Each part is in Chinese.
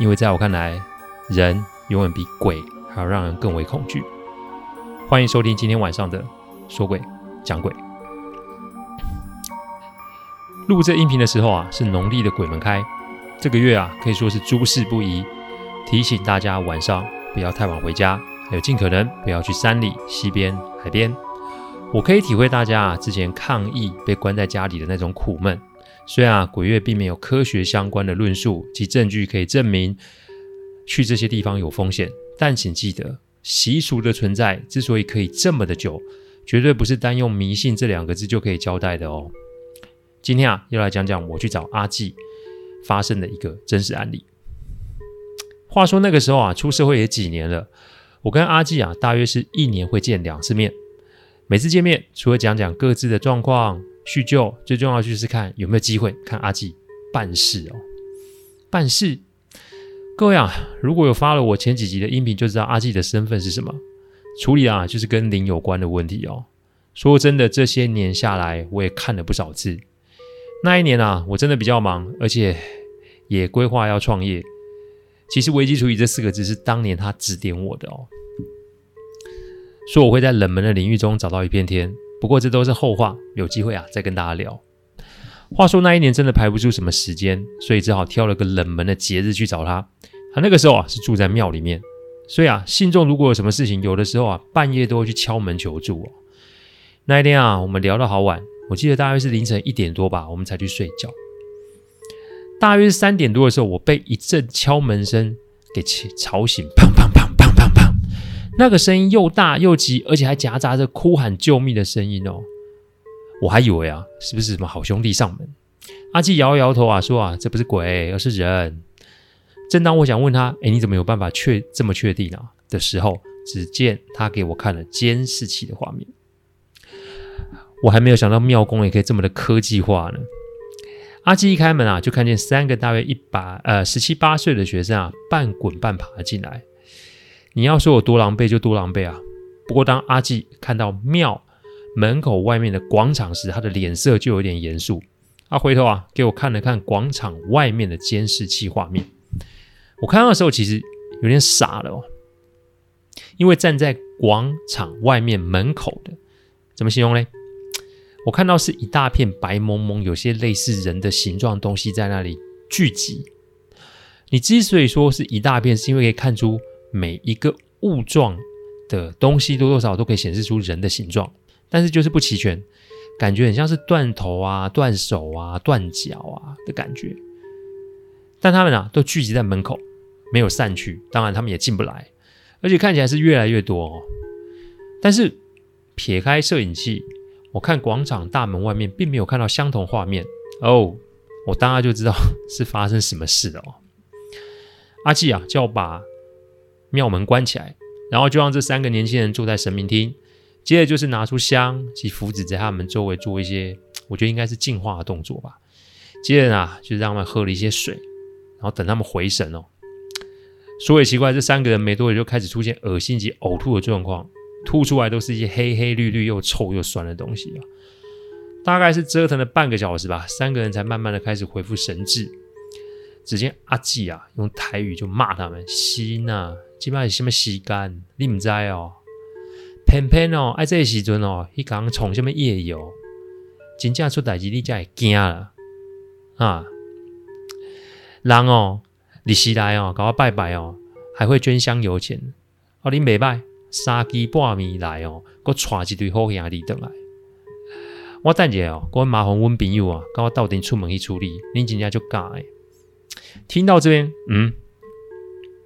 因为在我看来，人永远比鬼还要让人更为恐惧。欢迎收听今天晚上的说鬼讲鬼。录这音频的时候啊，是农历的鬼门开，这个月啊可以说是诸事不宜，提醒大家晚上不要太晚回家，还有尽可能不要去山里、溪边、海边。我可以体会大家啊之前抗疫被关在家里的那种苦闷。虽然啊鬼月并没有科学相关的论述及证据可以证明去这些地方有风险，但请记得习俗的存在之所以可以这么的久，绝对不是单用迷信这两个字就可以交代的哦。今天啊要来讲讲我去找阿纪发生的一个真实案例。话说那个时候啊出社会也几年了，我跟阿纪啊大约是一年会见两次面。每次见面，除了讲讲各自的状况、叙旧，最重要就是看有没有机会看阿纪办事哦。办事，各位啊，如果有发了我前几集的音频，就知道阿纪的身份是什么。处理啊，就是跟灵有关的问题哦。说真的，这些年下来，我也看了不少字。那一年啊，我真的比较忙，而且也规划要创业。其实危机处理这四个字是当年他指点我的哦。说我会在冷门的领域中找到一片天，不过这都是后话，有机会啊再跟大家聊。话说那一年真的排不出什么时间，所以只好挑了个冷门的节日去找他。他那个时候啊是住在庙里面，所以啊信众如果有什么事情，有的时候啊半夜都会去敲门求助哦。那一天啊我们聊到好晚，我记得大约是凌晨一点多吧，我们才去睡觉。大约是三点多的时候，我被一阵敲门声给吵醒，那个声音又大又急，而且还夹杂着哭喊救命的声音哦！我还以为啊，是不是什么好兄弟上门？阿纪摇摇头啊，说啊，这不是鬼，而是人。正当我想问他，哎，你怎么有办法确这么确定呢？的时候，只见他给我看了监视器的画面。我还没有想到庙公也可以这么的科技化呢。阿纪一开门啊，就看见三个大约一百呃十七八岁的学生啊，半滚半爬进来。你要说我多狼狈就多狼狈啊！不过当阿纪看到庙门口外面的广场时，他的脸色就有点严肃。他回头啊，给我看了看广场外面的监视器画面。我看到的时候其实有点傻了哦，因为站在广场外面门口的，怎么形容呢？我看到是一大片白蒙蒙、有些类似人的形状东西在那里聚集。你之所以说是一大片，是因为可以看出。每一个物状的东西多多少少都可以显示出人的形状，但是就是不齐全，感觉很像是断头啊、断手啊、断脚啊的感觉。但他们啊都聚集在门口，没有散去，当然他们也进不来，而且看起来是越来越多哦。但是撇开摄影机，我看广场大门外面并没有看到相同画面哦，我当然就知道是发生什么事了哦。阿纪啊，叫我把。庙门关起来，然后就让这三个年轻人坐在神明厅，接着就是拿出香及符纸在他们周围做一些，我觉得应该是净化的动作吧。接着呢，就让他们喝了一些水，然后等他们回神哦。说也奇怪，这三个人没多久就开始出现恶心及呕吐的状况，吐出来都是一些黑黑绿绿又臭又酸的东西啊。大概是折腾了半个小时吧，三个人才慢慢的开始恢复神智。只见阿纪啊，用台语就骂他们：“西呐，基本是什么时间？你唔知哦？偏偏哦，爱这个时阵哦，伊讲从什么夜游，真正出代志，你才会惊了啊！人哦，你时来哦，搞我拜拜哦，还会捐香油钱哦，你袂拜三更半暝来哦，搁带一堆好兄弟倒来。我等下哦，搁麻烦阮朋友啊，跟我到底出门去处理，你真正就假诶。听到这边，嗯，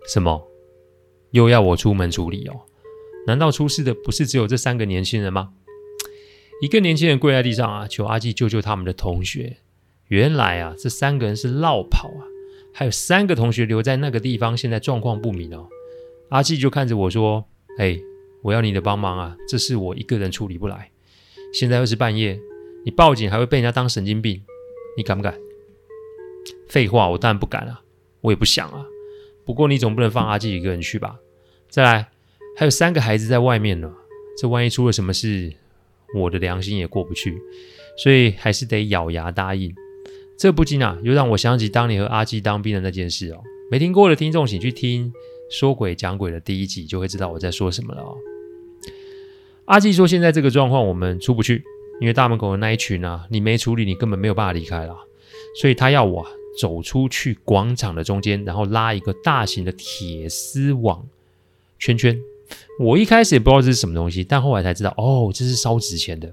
什么？又要我出门处理哦？难道出事的不是只有这三个年轻人吗？一个年轻人跪在地上啊，求阿纪救救他们的同学。原来啊，这三个人是落跑啊，还有三个同学留在那个地方，现在状况不明哦。阿纪就看着我说：“哎，我要你的帮忙啊，这事我一个人处理不来。现在又是半夜，你报警还会被人家当神经病，你敢不敢？”废话，我当然不敢啊，我也不想啊。不过你总不能放阿纪一个人去吧？再来，还有三个孩子在外面呢，这万一出了什么事，我的良心也过不去，所以还是得咬牙答应。这不禁啊，又让我想起当年和阿纪当兵的那件事哦。没听过的听众，请去听《说鬼讲鬼》的第一集，就会知道我在说什么了哦。阿纪说：“现在这个状况，我们出不去，因为大门口的那一群啊，你没处理，你根本没有办法离开了。所以他要我走出去广场的中间，然后拉一个大型的铁丝网圈圈。我一开始也不知道这是什么东西，但后来才知道，哦，这是烧纸钱的。”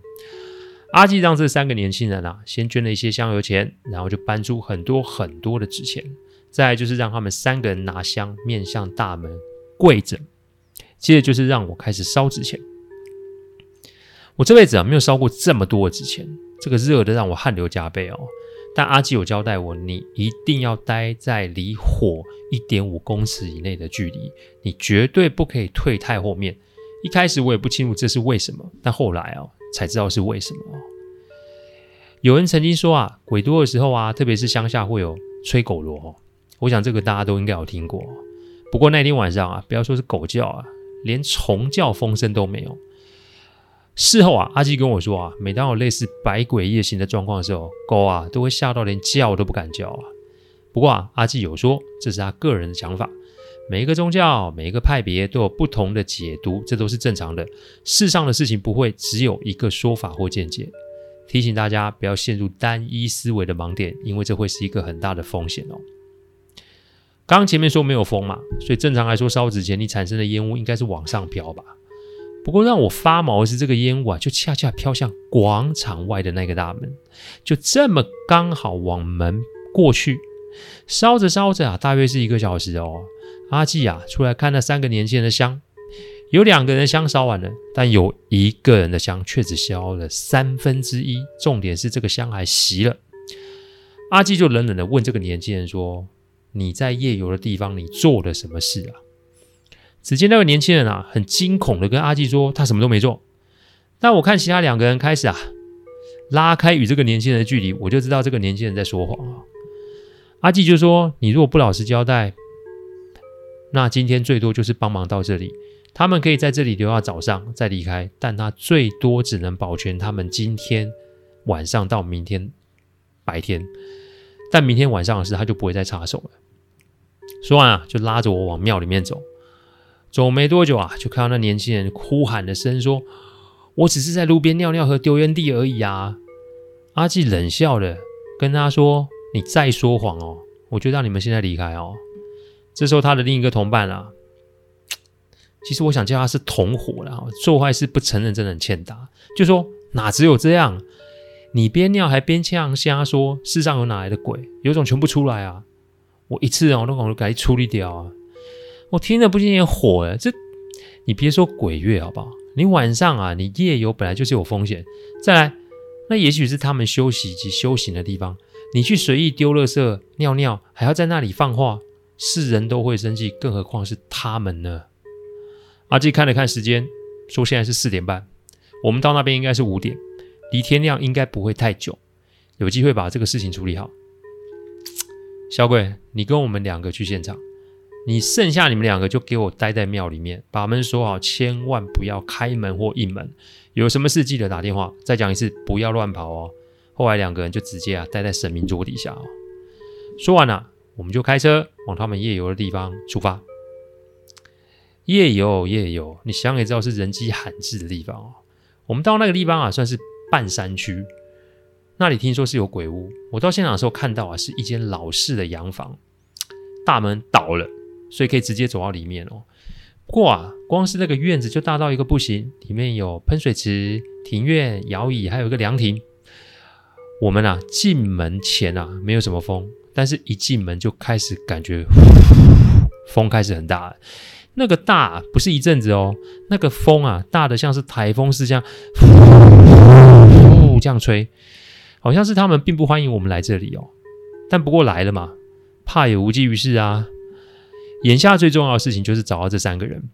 阿纪让这三个年轻人啊，先捐了一些香油钱，然后就搬出很多很多的纸钱。再就是让他们三个人拿香，面向大门跪着。接着就是让我开始烧纸钱。我这辈子啊，没有烧过这么多的纸钱，这个热的让我汗流浃背哦。但阿基有交代我，你一定要待在离火一点五公尺以内的距离，你绝对不可以退太后面。一开始我也不清楚这是为什么，但后来啊。才知道是为什么。有人曾经说啊，鬼多的时候啊，特别是乡下会有吹狗螺。我想这个大家都应该有听过。不过那天晚上啊，不要说是狗叫啊，连虫叫风声都没有。事后啊，阿纪跟我说啊，每当有类似百鬼夜行的状况的时候，狗啊都会吓到连叫都不敢叫啊。不过啊，阿纪有说这是他个人的想法。每一个宗教、每一个派别都有不同的解读，这都是正常的。世上的事情不会只有一个说法或见解。提醒大家不要陷入单一思维的盲点，因为这会是一个很大的风险哦。刚前面说没有风嘛，所以正常来说烧纸钱你产生的烟雾应该是往上飘吧。不过让我发毛的是这个烟雾啊，就恰恰飘向广场外的那个大门，就这么刚好往门过去，烧着烧着啊，大约是一个小时哦。阿纪啊，出来看那三个年轻人的香，有两个人的香烧完了，但有一个人的香却只烧了三分之一。重点是这个香还熄了。阿纪就冷冷的问这个年轻人说：“你在夜游的地方，你做了什么事啊？”只见那个年轻人啊，很惊恐的跟阿纪说：“他什么都没做。”但我看其他两个人开始啊，拉开与这个年轻人的距离，我就知道这个年轻人在说谎啊。阿纪就说：“你如果不老实交代。”那今天最多就是帮忙到这里，他们可以在这里留到早上再离开，但他最多只能保全他们今天晚上到明天白天，但明天晚上的事他就不会再插手了。说完啊，就拉着我往庙里面走。走没多久啊，就看到那年轻人哭喊的声说：“我只是在路边尿尿和丢烟蒂而已啊！”阿纪冷笑的跟他说：“你再说谎哦，我就让你们现在离开哦。”这时候，他的另一个同伴啊，其实我想叫他是同伙了。做坏事不承认，真的很欠打。就说哪只有这样？你边尿还边呛瞎说，世上有哪来的鬼？有种全部出来啊！我一次我都赶快处理掉啊！我听了不禁也火了。这你别说鬼月好不好？你晚上啊，你夜游本来就是有风险。再来，那也许是他们休息及修行的地方，你去随意丢垃圾、尿尿，还要在那里放话。是人都会生气，更何况是他们呢？阿纪看了看时间，说：“现在是四点半，我们到那边应该是五点，离天亮应该不会太久，有机会把这个事情处理好。”小鬼，你跟我们两个去现场，你剩下你们两个就给我待在庙里面，把门锁好，千万不要开门或应门。有什么事记得打电话。再讲一次，不要乱跑哦。后来两个人就直接啊待在神明桌底下哦。说完了。我们就开车往他们夜游的地方出发。夜游，夜游，你想也知道是人迹罕至的地方哦。我们到那个地方啊，算是半山区，那里听说是有鬼屋。我到现场的时候看到啊，是一间老式的洋房，大门倒了，所以可以直接走到里面哦。不过啊，光是那个院子就大到一个不行，里面有喷水池、庭院、摇椅，还有一个凉亭。我们啊，进门前啊，没有什么风。但是，一进门就开始感觉风开始很大，那个大不是一阵子哦，那个风啊，大的像是台风似这样，这样吹，好像是他们并不欢迎我们来这里哦。但不过来了嘛，怕也无济于事啊。眼下最重要的事情就是找到这三个人。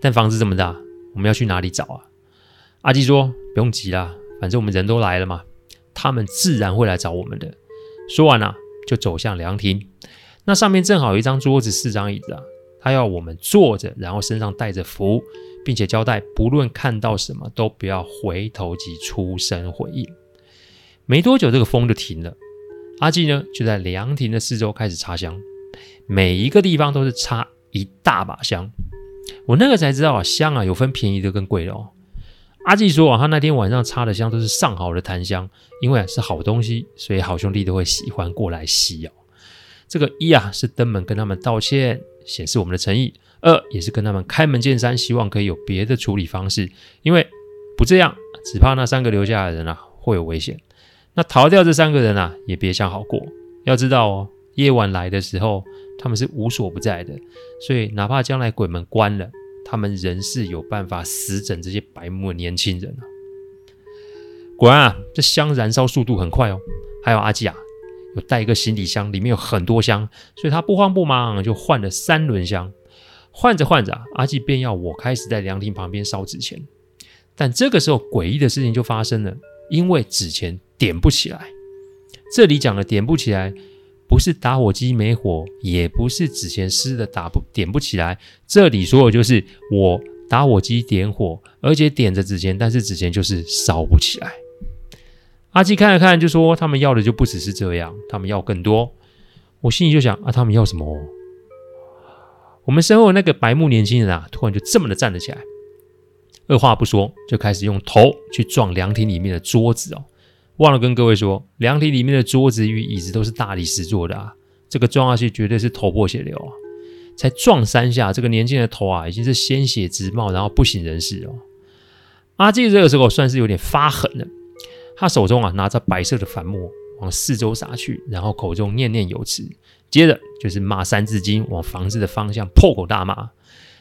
但房子这么大，我们要去哪里找啊？阿基说：“不用急啦，反正我们人都来了嘛，他们自然会来找我们的。”说完了啊，就走向凉亭。那上面正好有一张桌子、四张椅子啊，他要我们坐着，然后身上带着符，并且交代不论看到什么都不要回头及出声回应。没多久，这个风就停了。阿纪呢，就在凉亭的四周开始插香，每一个地方都是插一大把香。我那个才知道啊，香啊有分便宜的跟贵的哦。阿季说啊，他那天晚上插的香都是上好的檀香，因为是好东西，所以好兄弟都会喜欢过来吸哦。这个一啊是登门跟他们道歉，显示我们的诚意；二也是跟他们开门见山，希望可以有别的处理方式，因为不这样，只怕那三个留下的人啊会有危险。那逃掉这三个人啊，也别想好过。要知道哦，夜晚来的时候，他们是无所不在的，所以哪怕将来鬼门关了，他们仍是有办法死整这些白目年轻人啊。果然啊，这香燃烧速度很快哦。还有阿基啊。有带一个行李箱，里面有很多香，所以他不慌不忙就换了三轮香。换着换着，阿纪便要我开始在凉亭旁边烧纸钱。但这个时候，诡异的事情就发生了，因为纸钱点不起来。这里讲的点不起来，不是打火机没火，也不是纸钱湿的打不点不起来。这里说的就是我打火机点火，而且点着纸钱，但是纸钱就是烧不起来。阿基看了看，就说：“他们要的就不只是这样，他们要更多。”我心里就想：“啊，他们要什么？”我们身后那个白目年轻人啊，突然就这么的站了起来，二话不说，就开始用头去撞凉亭里面的桌子哦。忘了跟各位说，凉亭里面的桌子与椅子都是大理石做的啊，这个撞下去绝对是头破血流啊！才撞三下，这个年轻人的头啊，已经是鲜血直冒，然后不省人事哦。阿基这个时候算是有点发狠了。他手中啊拿着白色的粉末往四周撒去，然后口中念念有词，接着就是骂三字经，往房子的方向破口大骂。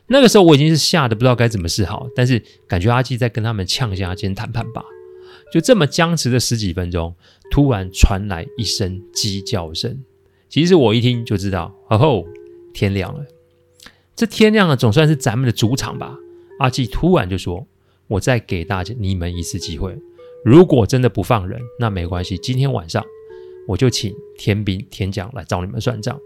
那个时候我已经是吓得不知道该怎么是好，但是感觉阿基在跟他们呛下间谈判吧。就这么僵持了十几分钟，突然传来一声鸡叫声。其实我一听就知道，哦吼，天亮了。这天亮了，总算是咱们的主场吧？阿季突然就说：“我再给大家你们一次机会。”如果真的不放人，那没关系。今天晚上我就请天兵天将来找你们算账。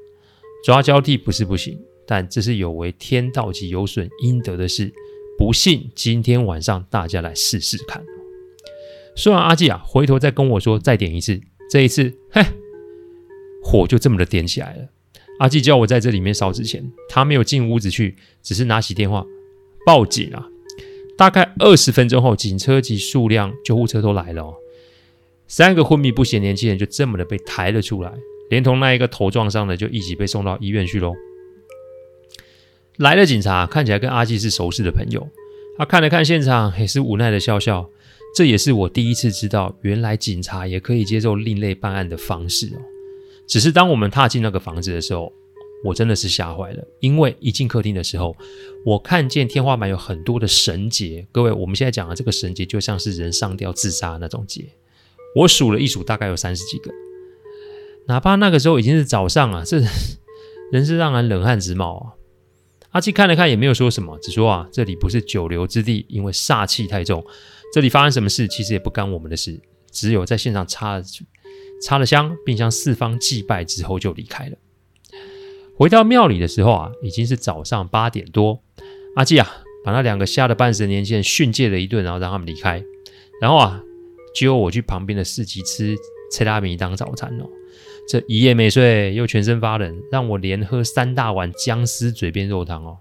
抓交替不是不行，但这是有违天道及有损阴德的事。不信，今天晚上大家来试试看。说完，阿纪啊，回头再跟我说，再点一次。这一次，嘿，火就这么的点起来了。阿纪叫我在这里面烧纸钱，他没有进屋子去，只是拿起电话报警啊。大概二十分钟后，警车及数辆救护车都来了哦。三个昏迷不醒年轻人就这么的被抬了出来，连同那一个头撞伤的就一起被送到医院去喽。来了警察，看起来跟阿纪是熟识的朋友。他看了看现场，也是无奈的笑笑。这也是我第一次知道，原来警察也可以接受另类办案的方式哦。只是当我们踏进那个房子的时候，我真的是吓坏了，因为一进客厅的时候，我看见天花板有很多的绳结。各位，我们现在讲的这个绳结，就像是人上吊自杀那种结。我数了一数，大概有三十几个。哪怕那个时候已经是早上啊，这 人是让人冷汗直冒啊。阿七看了看，也没有说什么，只说啊，这里不是久留之地，因为煞气太重。这里发生什么事，其实也不干我们的事，只有在现场插了插了香，并向四方祭拜之后就离开了。回到庙里的时候啊，已经是早上八点多。阿纪啊，把那两个吓得半死的年轻人训诫了一顿，然后让他们离开。然后啊，就我去旁边的市集吃切拉米当早餐哦。这一夜没睡，又全身发冷，让我连喝三大碗姜丝嘴边肉汤哦。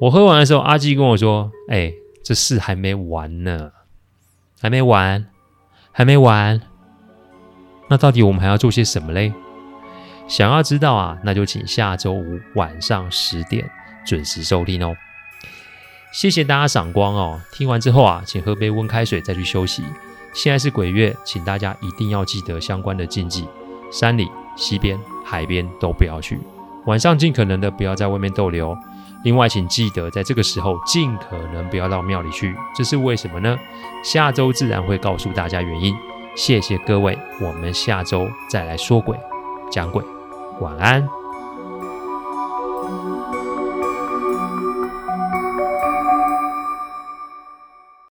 我喝完的时候，阿纪跟我说：“哎，这事还没完呢，还没完，还没完。那到底我们还要做些什么嘞？”想要知道啊，那就请下周五晚上十点准时收听哦。谢谢大家赏光哦。听完之后啊，请喝杯温开水再去休息。现在是鬼月，请大家一定要记得相关的禁忌：山里、溪边、海边都不要去。晚上尽可能的不要在外面逗留。另外，请记得在这个时候尽可能不要到庙里去。这是为什么呢？下周自然会告诉大家原因。谢谢各位，我们下周再来说鬼讲鬼。晚安。